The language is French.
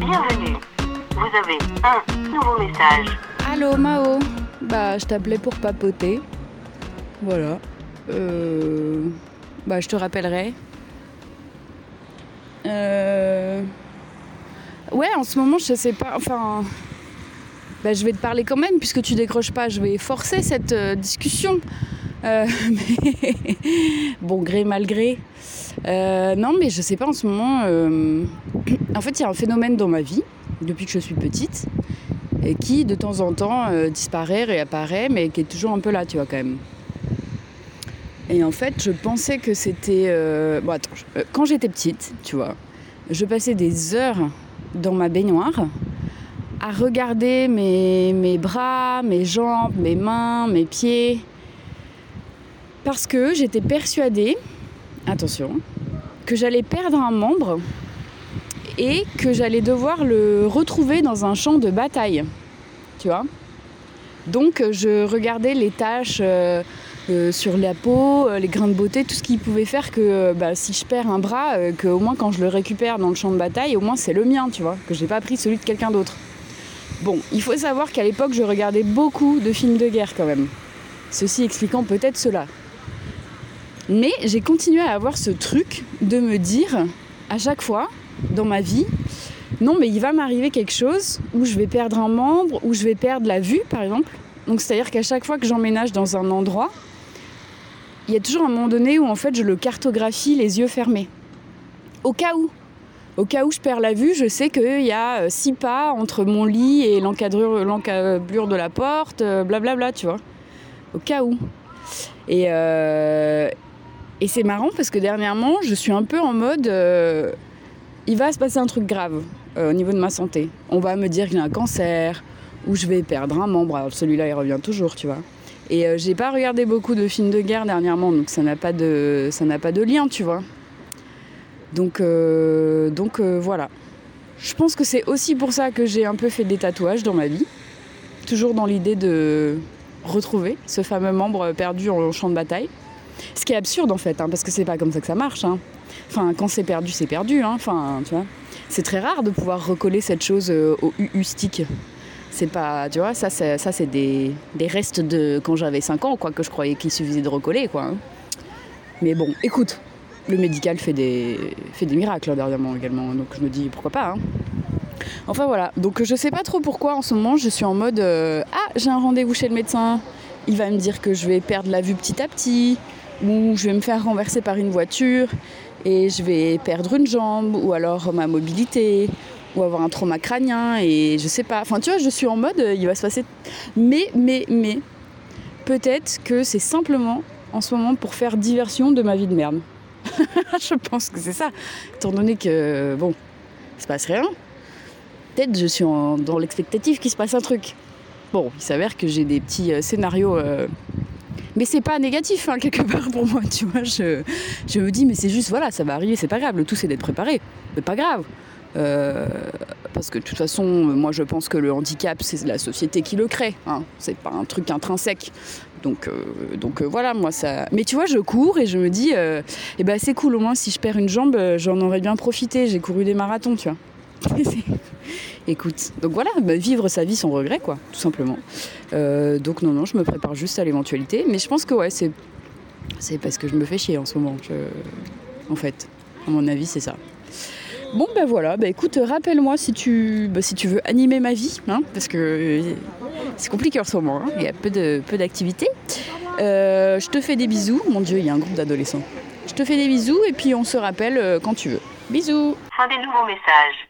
Bienvenue. Vous avez un nouveau message. Allô Mao Bah je t'appelais pour papoter. Voilà. Euh... Bah je te rappellerai. Euh... Ouais en ce moment je sais pas. Enfin. Bah je vais te parler quand même puisque tu décroches pas. Je vais forcer cette euh, discussion. Euh, bon gré mal gré. Euh, non mais je sais pas en ce moment. euh, En fait il y a un phénomène dans ma vie depuis que je suis petite et qui de temps en temps disparaît, réapparaît, mais qui est toujours un peu là, tu vois, quand même. Et en fait, je pensais que c'était... Bon, attends, quand j'étais petite, tu vois, je passais des heures dans ma baignoire à regarder mes bras, mes jambes, mes mains, mes pieds, parce que j'étais persuadée, attention, que j'allais perdre un membre et que j'allais devoir le retrouver dans un champ de bataille. Tu vois Donc je regardais les taches euh, euh, sur la peau, euh, les grains de beauté, tout ce qui pouvait faire que bah, si je perds un bras, que au moins quand je le récupère dans le champ de bataille, au moins c'est le mien, tu vois, que j'ai pas pris celui de quelqu'un d'autre. Bon, il faut savoir qu'à l'époque je regardais beaucoup de films de guerre quand même. Ceci expliquant peut-être cela. Mais j'ai continué à avoir ce truc de me dire à chaque fois dans ma vie, non mais il va m'arriver quelque chose où je vais perdre un membre, où je vais perdre la vue par exemple. Donc c'est-à-dire qu'à chaque fois que j'emménage dans un endroit, il y a toujours un moment donné où en fait je le cartographie les yeux fermés. Au cas où. Au cas où je perds la vue, je sais qu'il y a euh, six pas entre mon lit et l'encablure de la porte, euh, blablabla, tu vois. Au cas où. Et, euh, et c'est marrant parce que dernièrement, je suis un peu en mode... euh, il va se passer un truc grave euh, au niveau de ma santé. On va me dire que j'ai un cancer ou je vais perdre un membre. Alors celui-là, il revient toujours, tu vois. Et euh, j'ai pas regardé beaucoup de films de guerre dernièrement, donc ça n'a pas de, ça n'a pas de lien, tu vois. Donc, euh, donc voilà. Je pense que c'est aussi pour ça que j'ai un peu fait des tatouages dans ma vie, toujours dans l'idée de retrouver ce fameux membre perdu en champ de bataille. Ce qui est absurde en fait, hein, parce que c'est pas comme ça que ça marche. hein. Enfin, quand c'est perdu, c'est perdu. hein. Enfin, tu vois. C'est très rare de pouvoir recoller cette chose euh, au UU stick. C'est pas, tu vois, ça, c'est, ça, c'est des, restes de quand j'avais 5 ans, quoi, que je croyais qu'il suffisait de recoller, quoi. Mais bon, écoute, le médical fait des, miracles dernièrement également, donc je me dis pourquoi pas. Enfin voilà, donc je sais pas trop pourquoi en ce moment je suis en mode euh, ah j'ai un rendez-vous chez le médecin, il va me dire que je vais perdre la vue petit à petit, ou je vais me faire renverser par une voiture et je vais perdre une jambe ou alors ma mobilité ou avoir un trauma crânien et je sais pas. Enfin tu vois, je suis en mode euh, il va se passer mais mais mais peut-être que c'est simplement en ce moment pour faire diversion de ma vie de merde. je pense que c'est ça. Étant donné que bon, il se passe rien. Peut-être je suis dans l'expectative qu'il se passe un truc. Bon, il s'avère que j'ai des petits euh, scénarios euh, mais c'est pas négatif, hein, quelque part, pour moi, tu vois. Je, me dis, mais c'est juste, voilà, ça va arriver, c'est pas grave. Le tout, c'est d'être préparé. C'est pas grave. Euh, parce que de toute façon, moi, je pense que le handicap, c'est la société qui le crée. Hein. C'est pas un truc intrinsèque. Donc, euh, euh, voilà, moi, ça. Mais tu vois, je cours et je me dis, eh ben, c'est cool, au moins, si je perds une jambe, j'en aurais bien profité. J'ai couru des marathons, tu vois. Écoute, donc voilà, bah, vivre sa vie sans regret, quoi, tout simplement. Euh, donc non, non, je me prépare juste à l'éventualité. Mais je pense que ouais, c'est c'est parce que je me fais chier en ce moment. En fait, à mon avis, c'est ça. Bon ben voilà, bah écoute, rappelle-moi si tu bah, si tu veux animer ma vie, hein, parce que c'est compliqué en ce moment. hein, il y a peu de peu d'activités. Euh, je te fais des bisous. Mon Dieu, il y a un groupe d'adolescents. Je te fais des bisous et puis on se rappelle euh, quand tu veux. Bisous. Fin des nouveaux messages.